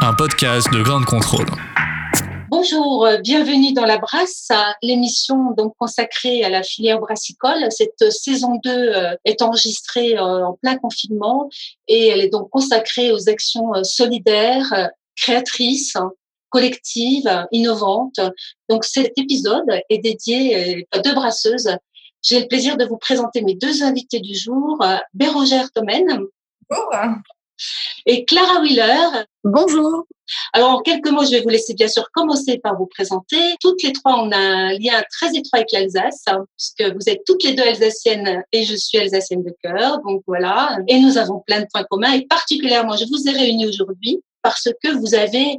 un podcast de grande contrôle. Bonjour, euh, bienvenue dans La Brasse, l'émission donc consacrée à la filière brassicole. Cette saison 2 euh, est enregistrée euh, en plein confinement et elle est donc consacrée aux actions solidaires, créatrices, collectives, innovantes. Donc cet épisode est dédié à deux brasseuses. J'ai le plaisir de vous présenter mes deux invités du jour, Bérangère Tomène Bonjour. Et Clara Wheeler. Bonjour. Alors, en quelques mots, je vais vous laisser bien sûr commencer par vous présenter. Toutes les trois, on a un lien très étroit avec l'Alsace, hein, puisque vous êtes toutes les deux alsaciennes et je suis alsacienne de cœur. Donc voilà. Et nous avons plein de points communs. Et particulièrement, je vous ai réunis aujourd'hui parce que vous avez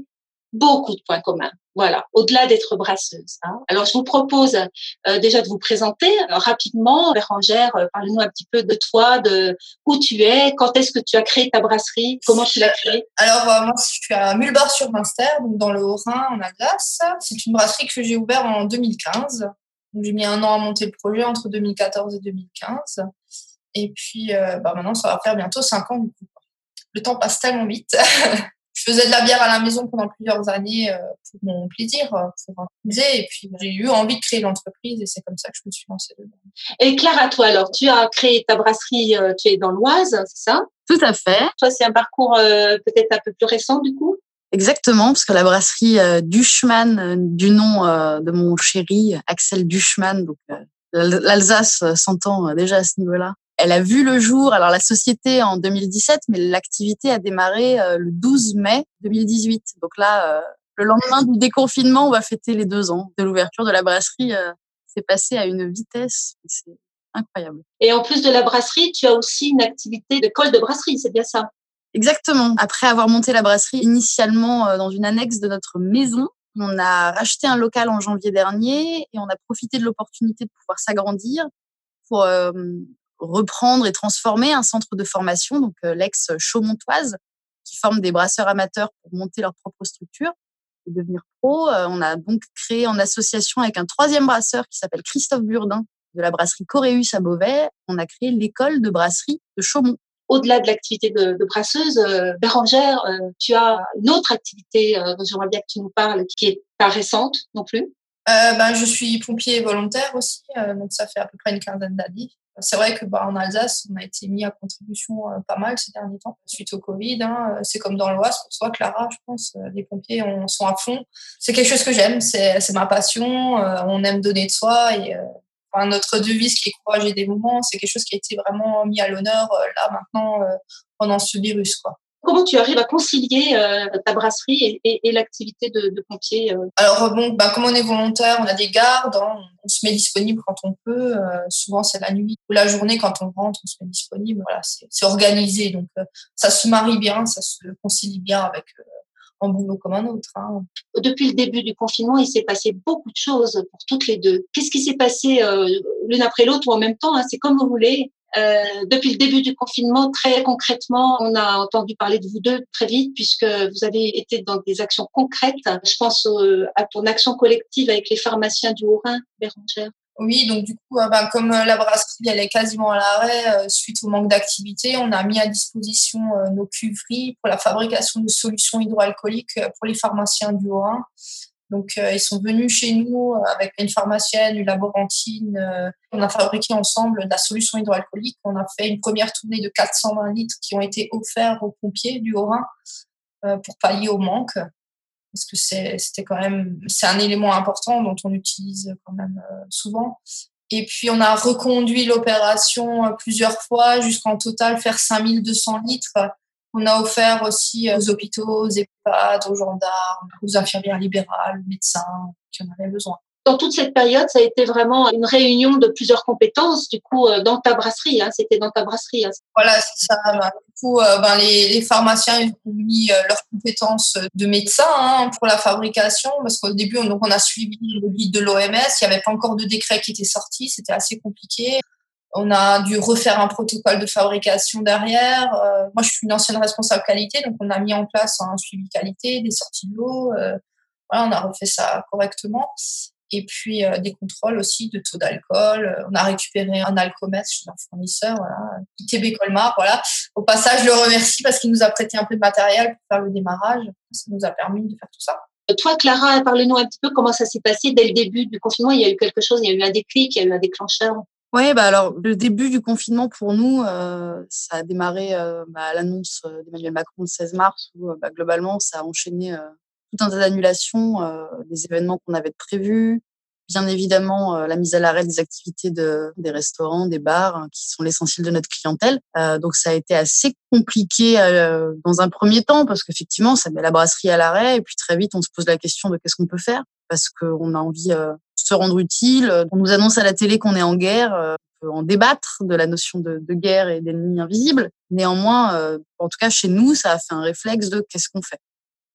beaucoup de points communs. Voilà, au-delà d'être brasseuse. Hein. Alors, je vous propose euh, déjà de vous présenter euh, rapidement. Bérangère, euh, parle-nous un petit peu de toi, de où tu es, quand est-ce que tu as créé ta brasserie, comment tu l'as créée? Alors, euh, moi, je suis à Mulbar-sur-Munster, donc dans le Haut-Rhin, en Alsace. C'est une brasserie que j'ai ouverte en 2015. Donc, j'ai mis un an à monter le projet entre 2014 et 2015. Et puis, bah, maintenant, ça va faire bientôt cinq ans, du coup. Le temps passe tellement vite. je faisais de la bière à la maison pendant plusieurs années euh, pour mon plaisir, euh, pour amuser. Et puis, j'ai eu envie de créer l'entreprise et c'est comme ça que je me suis lancée dedans. Et Clara, toi, alors, tu as créé ta brasserie, euh, tu es dans l'Oise, c'est ça? Tout à fait, Toi, c'est un parcours euh, peut-être un peu plus récent, du coup? Exactement, parce que la brasserie euh, Duchman, euh, du nom euh, de mon chéri Axel Duchman, donc l'Al- l'Alsace s'entend déjà à ce niveau-là. Elle a vu le jour, alors la société en 2017, mais l'activité a démarré euh, le 12 mai 2018. Donc là, euh, le lendemain du déconfinement, on va fêter les deux ans de l'ouverture de la brasserie. euh, C'est passé à une vitesse, c'est incroyable. Et en plus de la brasserie, tu as aussi une activité de colle de brasserie, c'est bien ça? Exactement. Après avoir monté la brasserie initialement dans une annexe de notre maison, on a racheté un local en janvier dernier et on a profité de l'opportunité de pouvoir s'agrandir pour euh, reprendre et transformer un centre de formation, donc euh, l'ex Chaumontoise, qui forme des brasseurs amateurs pour monter leur propre structure et devenir pro. Euh, on a donc créé en association avec un troisième brasseur qui s'appelle Christophe Burdin de la brasserie Coréus à Beauvais, on a créé l'école de brasserie de Chaumont. Au-delà de l'activité de, de brasseuse, euh, Bérangère, euh, tu as une autre activité euh, dont j'aimerais bien que tu nous parles, qui est pas récente non plus. Euh, ben, je suis pompier volontaire aussi, euh, donc ça fait à peu près une quinzaine d'années. C'est vrai que bah, en Alsace, on a été mis à contribution euh, pas mal ces derniers temps suite au Covid. Hein, c'est comme dans l'Oise, pour toi, Clara, je pense. euh, Les pompiers on, sont à fond. C'est quelque chose que j'aime, c'est ma passion. euh, on aime donner de soi et euh, enfin, notre devise qui est courage et dévouement, c'est quelque chose qui a été vraiment mis à l'honneur euh, là maintenant euh, pendant ce virus, quoi. Comment tu arrives à concilier euh, ta brasserie et, et- et l'activité de, de pompier euh? Alors bon, bah, comme on est volontaire, on a des gardes, hein, on se met disponible quand on peut. euh, souvent c'est la nuit ou la journée quand on rentre, on se met disponible. Voilà, c'est organisé, donc euh, ça se marie bien, ça se concilie bien avec euh, un boulot comme un autre. Hein. Depuis le début du confinement, il s'est passé beaucoup de choses pour toutes les deux. Qu'est-ce qui s'est passé euh, l'une après l'autre ou en même temps hein, C'est comme vous voulez. Euh, depuis le début du confinement, très concrètement, on a entendu parler de vous deux très vite puisque vous avez été dans des actions concrètes. Je pense à ton action collective avec les pharmaciens du Haut-Rhin, Bérangère. Oui, donc du coup, euh, bah, comme euh, la brasserie elle est quasiment à l'arrêt euh, suite au manque d'activité, on a mis à disposition nos cuveries pour la fabrication de solutions hydroalcooliques pour les pharmaciens du Haut-Rhin. Donc euh, ils sont venus chez nous euh, avec une pharmacienne, une laborantine. euh, on a fabriqué ensemble de la solution hydroalcoolique. On a fait une première tournée de 420 litres qui ont été offerts aux pompiers du Haut-Rhin euh, pour pallier au manque parce que c'était quand même c'est un élément important dont on utilise quand même euh, souvent. Et puis on a reconduit l'opération euh, plusieurs fois jusqu'en total faire 5200 litres. On a offert aussi euh, aux hôpitaux, aux EHPAD, aux gendarmes, aux infirmières libérales, aux médecins qui en avaient besoin. dans toute cette période, ça a été vraiment une réunion de plusieurs compétences, du coup, euh, dans ta brasserie. Hein, C'était dans ta brasserie. Hein. Voilà, c'est ça. Bah, du coup, euh, ben, les, les, pharmaciens ont mis leurs compétences de médecin hein, pour la fabrication, parce qu'au début, on, donc, on a suivi le guide de l'OMS. Il n'y avait pas encore de décret qui était sorti. C'était assez compliqué. On a dû refaire un protocole de fabrication derrière. moi, je suis une ancienne responsable qualité, donc on a mis en place un suivi qualité, des sorties de l'eau. voilà, on a refait ça correctement et puis euh, des contrôles aussi de taux d'alcool. On a récupéré un alcomètre chez un fournisseur, voilà, ITB Colmar, voilà. Au passage, je le remercie parce qu'il nous a prêté un peu de matériel pour faire le démarrage. Ça nous a permis de faire tout ça. Toi, Clara, parle-nous un petit peu comment ça s'est passé dès le début du confinement. Il y a eu quelque chose, il y a eu un déclic, il y a eu un déclencheur. Oui, bah alors le début du confinement pour nous, euh, ça a démarré euh, bah, à l'annonce d'Emmanuel Macron le 16 mars où bah, globalement ça a enchaîné tout un tas d'annulations euh, des événements qu'on avait prévus. Bien évidemment, euh, la mise à l'arrêt des activités de, des restaurants, des bars, hein, qui sont l'essentiel de notre clientèle. Euh, donc, ça a été assez compliqué dans un premier temps parce qu'effectivement, ça met la brasserie à l'arrêt et puis très vite, on se pose la question de qu'est-ce qu'on peut faire parce qu'on a envie de se rendre utile. On nous annonce à la télé qu'on est en guerre. on peut en débattre de la notion de, de guerre et d'ennemi invisible. Néanmoins, en tout cas chez nous, ça a fait un réflexe de qu'est-ce qu'on fait.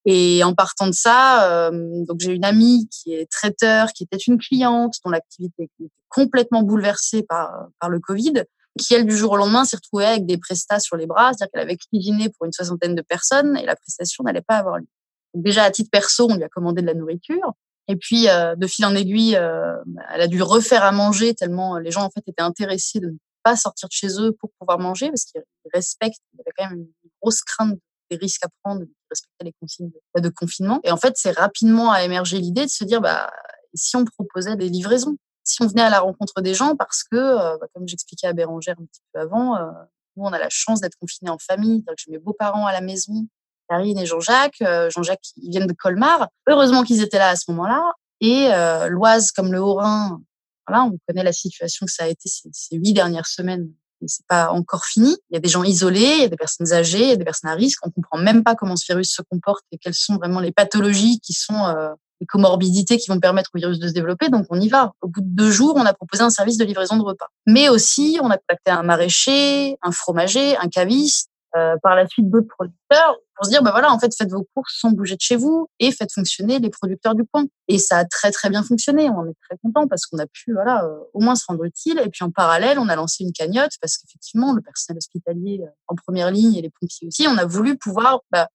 Et en partant de ça, euh, donc j'ai une amie qui est traiteur, qui était une cliente dont l'activité était complètement bouleversée par, par le Covid, qui elle du jour au lendemain s'est retrouvée avec des prestats sur les bras, c'est-à-dire qu'elle avait cuisiné pour une soixantaine de personnes et la prestation n'allait pas avoir lieu. Déjà à titre perso, on lui a commandé de la nourriture. Et puis, euh, de fil en aiguille, euh, elle a dû refaire à manger tellement les gens en fait étaient intéressés de ne pas sortir de chez eux pour pouvoir manger parce qu'ils respectent. Il y avait quand même une grosse crainte des risques à prendre, de respecter les consignes de, confinement. Et en fait, c'est rapidement à émerger l'idée de se dire, bah, si on proposait des livraisons, si on venait à la rencontre des gens, parce que, euh, bah, comme j'expliquais à Bérangère un petit peu avant, euh, nous, on a la chance d'être confinés en famille. J'ai mes beaux-parents à la maison, Karine et Jean-Jacques. Euh, Jean-Jacques, ils viennent de Colmar. Heureusement qu'ils étaient là à ce moment-là. Et l'Oise comme le Haut-Rhin, voilà, on connaît la situation que ça a été ces, huit dernières semaines c'est pas encore fini. Il y a des gens isolés, il y a des personnes âgées, il y a des personnes à risque. On comprend même pas comment ce virus se comporte et quelles sont vraiment les pathologies qui sont euh, les comorbidités qui vont permettre au virus de se développer. Donc on y va. Au bout de deux jours, on a proposé un service de livraison de repas. Mais aussi, on a contacté un maraîcher, un fromager, un caviste, euh, par la suite d'autres producteurs pour se dire, bah voilà, en fait, faites vos courses sans bouger de chez vous et faites fonctionner les producteurs du coin. Et ça a très, très bien fonctionné. On en est très content parce qu'on a pu, voilà, euh, au moins se rendre utile. Et puis, en parallèle, on a lancé une cagnotte parce qu'effectivement, le personnel hospitalier euh, en première ligne et les pompiers aussi, on a voulu pouvoir, bah,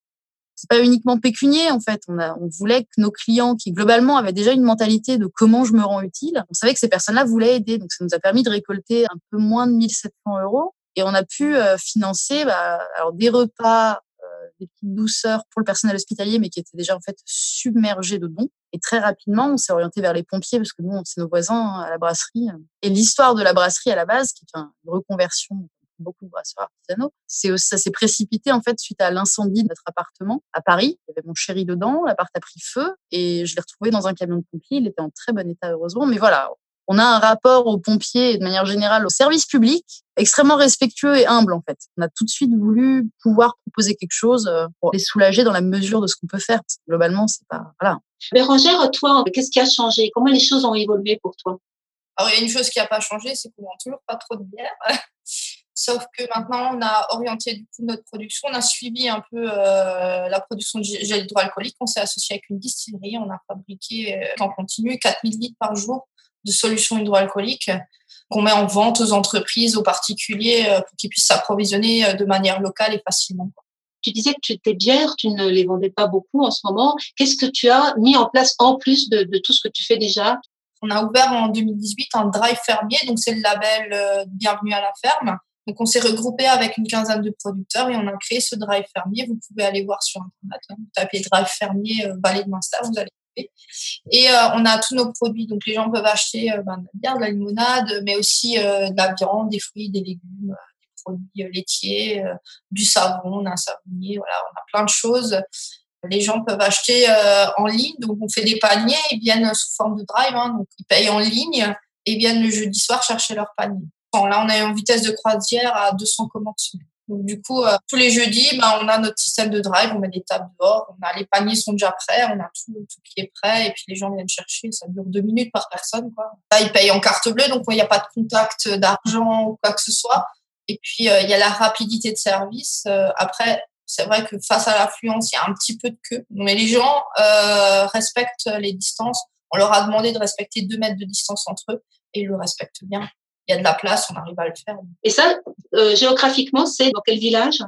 c'est pas uniquement pécunier en fait. On, a, on voulait que nos clients qui globalement avaient déjà une mentalité de comment je me rends utile, on savait que ces personnes-là voulaient aider. Donc ça nous a permis de récolter un peu moins de 1700 euros et on a pu euh, financer bah, alors des repas, euh, des petites douceurs pour le personnel hospitalier, mais qui étaient déjà en fait submergés de dons. Et très rapidement, on s'est orienté vers les pompiers parce que nous, c'est nos voisins hein, à la brasserie. Et l'histoire de la brasserie à la base, qui est une reconversion beaucoup de brasseurs artisanaux. C'est ça s'est précipité en fait suite à l'incendie de notre appartement à Paris. Il y avait mon chéri dedans, l'appart a pris feu et je l'ai retrouvé dans un camion de pompiers. Il était en très bon état heureusement, mais voilà, on a un rapport aux pompiers et de manière générale au service public extrêmement respectueux et humble en fait. On a tout de suite voulu pouvoir proposer quelque chose euh, pour les soulager dans la mesure de ce qu'on peut faire. globalement, c'est pas voilà. Bérangère, toi, qu'est-ce qui a changé? Comment les choses ont évolué pour toi? Alors il y a une chose qui n'a pas changé, c'est qu'on vend toujours pas trop de bière. Sauf que maintenant, on a orienté du coup notre production. On a suivi un peu euh, la production de gel hydroalcoolique. On s'est associé avec une distillerie. On a fabriqué euh, en continu 4000 litres par jour de solutions hydroalcooliques qu'on met en vente aux entreprises, aux particuliers, euh, pour qu'ils puissent s'approvisionner euh, de manière locale et facilement. Tu disais que tes bières, tu ne les vendais pas beaucoup en ce moment. Qu'est-ce que tu as mis en place en plus de, tout ce que tu fais déjà? On a ouvert en 2018 un drive fermier, donc c'est le label euh, Bienvenue à la ferme. Donc on s'est regroupé avec une quinzaine de producteurs et on a créé ce drive fermier. Vous pouvez aller voir sur internet, hein. tapez drive fermier Vallée de Munster, vous allez et euh, on a tous nos produits. Donc, les gens peuvent acheter euh, ben, de la bière, de la limonade, mais aussi euh, de la viande, des fruits, des légumes, des produits laitiers, du savon, on a un savonnier, voilà, on a plein de choses. Les gens peuvent acheter en ligne. Donc, on fait des paniers. Ils viennent sous forme de drive. Hein, donc, ils payent en ligne et viennent le jeudi soir chercher leur panier. là, on a une vitesse de croisière à 200 commandes Donc du coup, euh, tous les jeudis, ben, on a notre système de drive, on met des tables dehors, on a les paniers sont déjà prêts, on a tout, tout qui est prêt, et puis les gens viennent chercher. Ça dure deux minutes par personne. Quoi. Là, ils payent en carte bleue, donc il n'y a pas de contact d'argent ou quoi que ce soit. Et puis euh, il y a la rapidité de service. Euh, après, c'est vrai que face à l'affluence, il y a un petit peu de queue, mais les gens respectent les distances. On leur a demandé de respecter deux mètres de distance entre eux, et ils le respectent bien il y a de la place, on arrive à le faire. Et ça, euh, géographiquement, c'est dans quel village?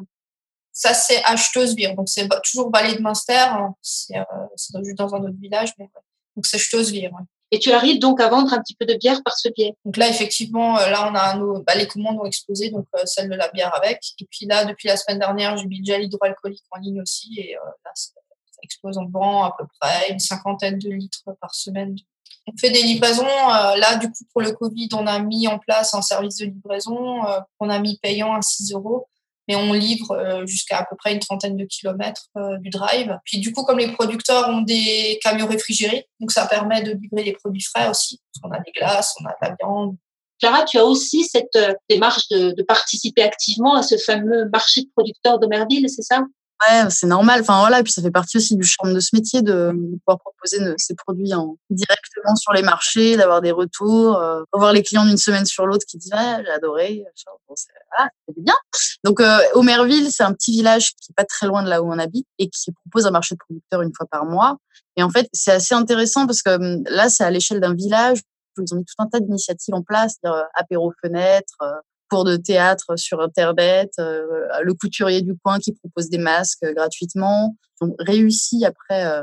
Ça, c'est Achtosvir. Donc, c'est toujours vallée de Munster. Hein. C'est euh, juste dans un autre village. Mais, Donc, c'est Achtosvir. Et tu arrives donc à vendre un petit peu de bière par ce biais? Donc là, effectivement, euh, là, on a nos, bah, les commandes ont explosé, donc celle de la bière avec. Et puis là, depuis la semaine dernière, j'ai mis le gel hydroalcoolique en ligne aussi. Et là, ça, explose. en vend à peu près une cinquantaine de litres par semaine on fait des livraisons. Euh, là, du coup, pour le Covid, on a mis en place un service de livraison euh, qu'on a mis payant à 6 euros. Mais on livre euh, jusqu'à à peu près une trentaine de kilomètres du drive. Puis du coup, comme les producteurs ont des camions réfrigérés, donc ça permet de livrer les produits frais aussi. Parce qu'on a des glaces, on a de la viande. Clara, tu as aussi cette démarche de, de participer activement à ce fameux marché de producteurs d'Omerville, c'est ça? Ouais, c'est normal. Enfin voilà, et puis ça fait partie aussi du charme de ce métier de, pouvoir proposer ces produits en, directement sur les marchés, d'avoir des retours, euh, voir les clients d'une semaine sur l'autre qui disent ouais, j'ai adoré, c'est bien. Donc euh, Omerville, c'est un petit village qui est pas très loin de là où on habite et qui propose un marché de producteurs une fois par mois. Et en fait, c'est assez intéressant parce que hum, là, c'est à l'échelle d'un village. Ils ont mis tout un tas d'initiatives en place, euh, apéro fenêtre, euh, cours de théâtre sur Internet, euh, le couturier du coin qui propose des masques euh, gratuitement. Ont réussi après euh,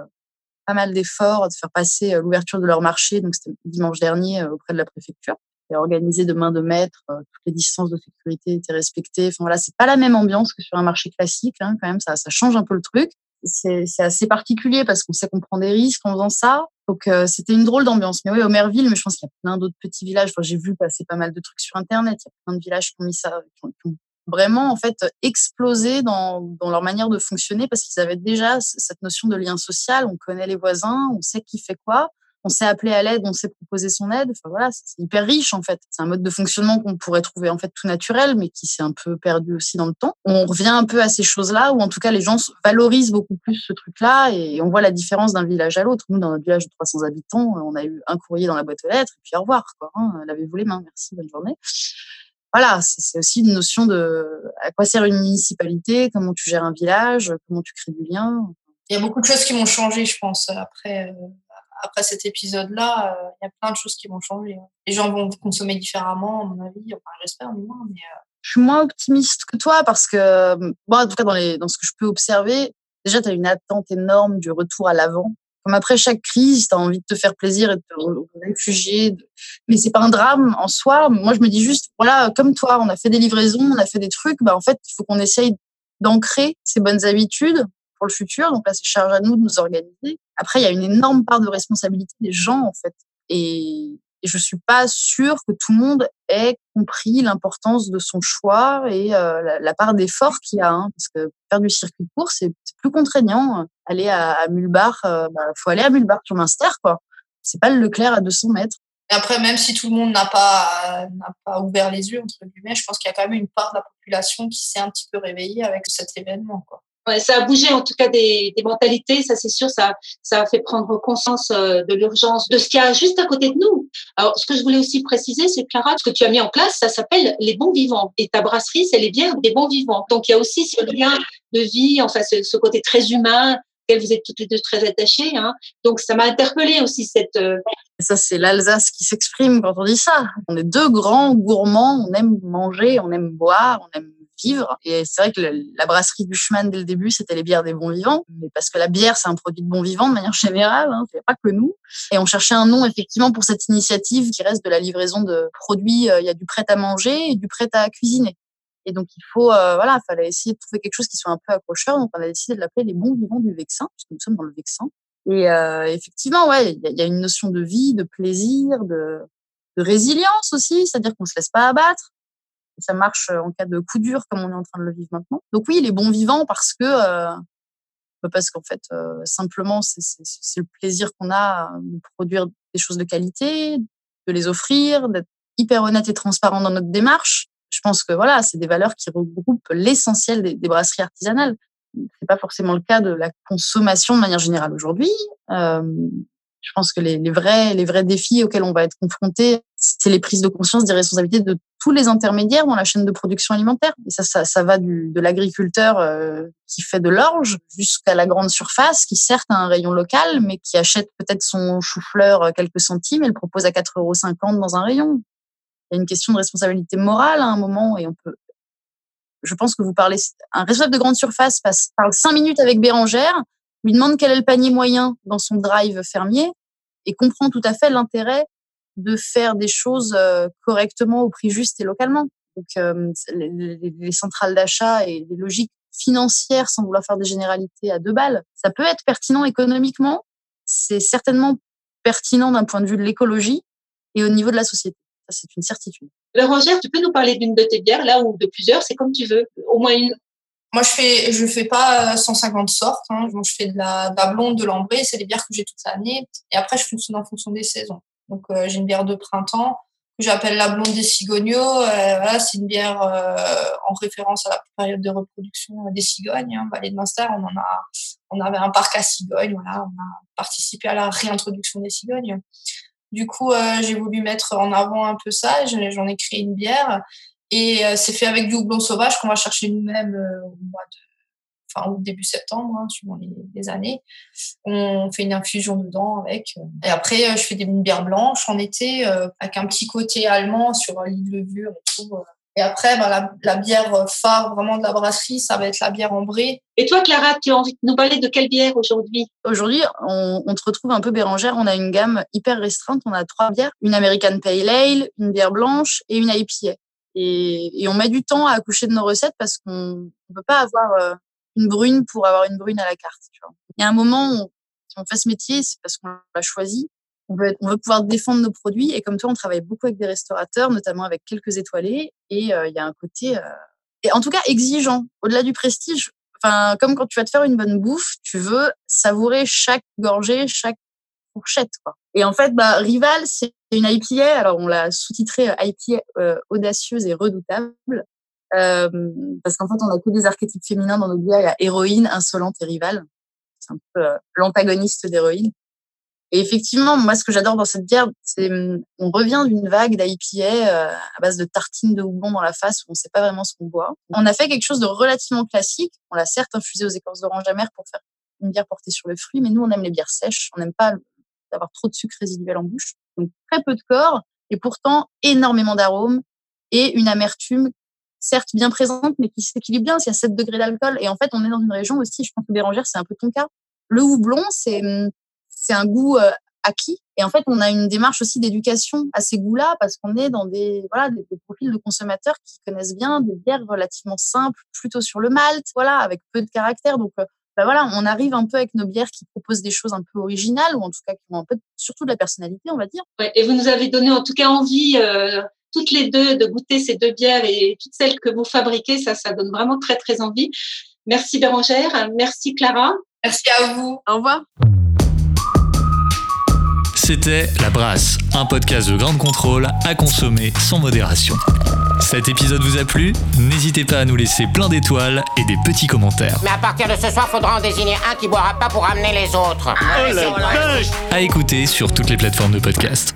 pas mal d'efforts de faire passer l'ouverture de leur marché. Donc c'était dimanche dernier auprès de la préfecture. Et organisé de main de maître, toutes les distances de sécurité étaient respectées. Enfin voilà, c'est pas la même ambiance que sur un marché classique. Hein, quand même, ça, ça change un peu le truc c'est assez particulier parce qu'on sait qu'on prend des risques en faisant ça. Donc euh, c'était une drôle d'ambiance. Mais oui, Omerville, mais je pense qu'il y a plein d'autres petits villages. J'ai vu passer pas mal de trucs sur Internet. Il y a plein de villages qui ont mis ça, qui ont, vraiment en fait explosé dans leur manière de fonctionner parce qu'ils avaient déjà cette notion de lien social. On connaît les voisins, on sait qui fait quoi on s'est appelé à l'aide, on s'est proposé son aide. Enfin voilà, c'est hyper riche en fait. C'est un mode de fonctionnement qu'on pourrait trouver en fait tout naturel, mais qui s'est un peu perdu aussi dans le temps. On revient un peu à ces choses-là, où en tout cas les gens valorisent beaucoup plus ce truc-là, et on voit la différence d'un village à l'autre. Nous, dans notre village de 300 habitants, on a eu un courrier dans la boîte aux lettres, et puis au revoir. Quoi, hein. Lavez-vous les mains, merci, bonne journée. Voilà, c'est aussi une notion de à quoi sert une municipalité, comment tu gères un village, comment tu crées du lien. Il y a beaucoup de choses qui m'ont changé, je pense, après euh, après cet épisode-là, euh, il y a plein de choses qui vont changer. Les gens vont consommer différemment, à mon avis. Enfin, j'espère, du moins. Mais, euh, Je suis moins optimiste que toi parce que, bon, en tout cas, dans ce que je peux observer, déjà, tu as une attente énorme du retour à l'avant. Comme après chaque crise, tu as envie de te faire plaisir et de te réfugier. Mais c'est pas un drame en soi. Moi, je me dis juste, voilà, comme toi, on a fait des livraisons, on a fait des trucs. Bah, en fait, il faut qu'on essaye d'ancrer ces bonnes habitudes pour le futur. Donc là, c'est charge à nous de nous organiser. Après, il y a une énorme part de responsabilité des gens, en fait. Et, et je suis pas sûre que tout le monde ait compris l'importance de son choix et euh, la, part d'effort qu'il y a. Hein, parce que faire du circuit court, c'est plus contraignant. Aller à, Mulbar, euh, bah, faut aller à Mulbar sur Minster, quoi. C'est pas le Leclerc à 200 mètres. Et après, même si tout le monde n'a pas, n'a pas ouvert les yeux, entre guillemets, je pense qu'il y a quand même une part de la population qui s'est un petit peu réveillée avec cet événement, quoi ça a bougé en tout cas des, des mentalités, ça c'est sûr, ça, ça a fait prendre conscience euh, de l'urgence de ce qu'il y a juste à côté de nous. Alors, ce que je voulais aussi préciser, c'est Clara, ce que tu as mis en place, ça s'appelle les bons vivants. Et ta brasserie, c'est les bières des bons vivants. Donc, il y a aussi ce lien de vie, enfin, ce, ce côté très humain auquel vous êtes toutes les deux très attachées. Hein. Donc, ça m'a interpellé aussi cette... Euh, ça, c'est l'Alsace qui s'exprime quand on dit ça. On est deux grands gourmands, on aime manger, on aime boire, on aime vivre. Et c'est vrai que la brasserie du chemin dès le début, c'était les bières des bons vivants, mais parce que la bière, c'est un produit de bons vivants de manière générale, hein, c'est pas que nous. Et on cherchait un nom effectivement pour cette initiative qui reste de la livraison de produits. Euh, il y a du prêt à manger et du prêt à cuisiner. Et donc il faut, euh, voilà, fallait essayer de trouver quelque chose qui soit un peu accrocheur. Donc on a décidé de l'appeler les bons vivants du Vexin, parce nous sommes dans le Vexin. Et euh, effectivement, ouais, il y, y, a une notion de vie, de plaisir, de, de résilience aussi, c'est-à-dire qu'on se laisse pas abattre ça marche euh, en cas de coup dur comme on est en train de le vivre maintenant. Donc oui, les bons vivants parce que euh, bah, parce qu'en fait euh, simplement c'est le plaisir qu'on a de produire des choses de qualité, de les offrir, d'être hyper honnête et transparent dans notre démarche. Je pense que voilà, c'est des valeurs qui regroupent l'essentiel des, des, brasseries artisanales. C'est pas forcément le cas de la consommation de manière générale aujourd'hui. Euh, je pense que les, les, vrais, les vrais défis auxquels on va être confronté, c'est les prises de conscience des responsabilités de tous les intermédiaires dans la chaîne de production alimentaire. Et ça, ça, va de l'agriculteur euh, qui fait de l'orge jusqu'à la grande surface qui certes a un rayon local, mais qui achète peut-être son chou-fleur quelques centimes et le propose à 4,50 euros dans un rayon. Il y a une question de responsabilité morale à un moment et on peut. Je pense que vous parlez. Un responsable de grande surface passe, parle cinq minutes avec Bérangère, lui demande quel est le panier moyen dans son drive fermier et comprend tout à fait l'intérêt de faire des choses euh, correctement au prix juste et localement. Donc, euh, les, centrales d'achat et les logiques financières, sans vouloir faire des généralités à deux balles, ça peut être pertinent économiquement. C'est certainement pertinent d'un point de vue de l'écologie et au niveau de la société. Ça, c'est une certitude. Bérangère, tu peux nous parler d'une de tes bières, là, ou de plusieurs, c'est comme tu veux. Au moins une. Moi, je fais, je fais pas 150 sortes. Hein. Je fais de la, de la blonde, de l'ambrée. C'est les bières que j'ai toute l'année. Et après, je fonctionne en fonction des saisons. Donc, euh, j'ai une bière de printemps que j'appelle la blonde des cigognos. Euh, voilà, c'est une bière euh, en référence à la période de reproduction des cigognes. Hein, Vallée de Munster, on en a, on avait un parc à cigognes. Voilà, on a participé à la réintroduction des cigognes. Du coup, j'ai voulu mettre en avant un peu ça. J'en ai créé une bière et c'est fait avec du houblon sauvage qu'on va chercher nous-mêmes au mois de enfin au début septembre, hein, suivant les, années. On fait une infusion dedans avec. Euh, et après, euh, je fais des bières blanches en été euh, avec un petit côté allemand sur l'île levure et tout. Et après, bah, la, bière phare vraiment de la brasserie, ça va être la bière ambrée. Et toi, Clara, tu as envie de nous parler de quelle bière aujourd'hui? Aujourd'hui, on, on, te retrouve un peu Bérangère. On a une gamme hyper restreinte. On a trois bières une American Pale Ale, une bière blanche et une IPA. Et, et on met du temps à accoucher de nos recettes parce qu'on ne peut pas avoir une brune pour avoir une brune à la carte. Tu vois. Il y a un moment où, si on fait ce métier, c'est parce qu'on l'a choisi. On veut, on veut pouvoir défendre nos produits. Et comme toi, on travaille beaucoup avec des restaurateurs, notamment avec quelques étoilés. Et euh, il y a un côté, euh, et en tout cas, exigeant. Au-delà du prestige, enfin, comme quand tu vas te faire une bonne bouffe, tu veux savourer chaque gorgée, chaque fourchette. Quoi. Et en fait, bah, Rival, c'est une IPA. Alors, on l'a sous-titré IPA euh, audacieuse et redoutable. Parce qu'en fait, on a que des archétypes féminins dans nos bières. Il y a héroïne, insolente et rivale. C'est un peu euh, l'antagoniste d'héroïne. Et effectivement, moi, ce que j'adore dans cette bière, c'est hum, on revient d'une vague d'IPA euh, à base de tartines de houblon dans la face où on ne sait pas vraiment ce qu'on boit. On a fait quelque chose de relativement classique. On l'a certes infusé aux écorces d'orange amère pour faire une bière portée sur le fruit, mais nous, on aime les bières sèches. On n'aime pas avoir trop de sucre résiduel en bouche. Donc, très peu de corps et pourtant énormément d'arômes et une amertume certes bien présente, mais qui s'équilibre bien. S'il y a 7 degrés d'alcool, et en fait, on est dans une région aussi, je pense que Bérangère, c'est un peu ton cas. Le houblon, c'est, c'est un goût euh, acquis. Et en fait, on a une démarche aussi d'éducation à ces goûts-là, parce qu'on est dans des, voilà, des, profils de consommateurs qui connaissent bien des bières relativement simples, plutôt sur le malt, voilà, avec peu de caractère. Donc, ben voilà, on arrive un peu avec nos bières qui proposent des choses un peu originales, ou en tout cas qui ont un peu, surtout de la personnalité, on va dire. Ouais, et vous nous avez donné en tout cas envie euh, toutes les deux de goûter ces deux bières et toutes celles que vous fabriquez, ça, ça donne vraiment très, très envie. Merci Bérangère, merci Clara. Merci à vous. Au revoir. C'était La Brasse, un podcast de grande contrôle à consommer sans modération. Cet épisode vous a plu? N'hésitez pas à nous laisser plein d'étoiles et des petits commentaires. Mais à partir de ce soir, faudra en désigner un qui boira pas pour amener les autres. Oh la vache À écouter sur toutes les plateformes de podcast.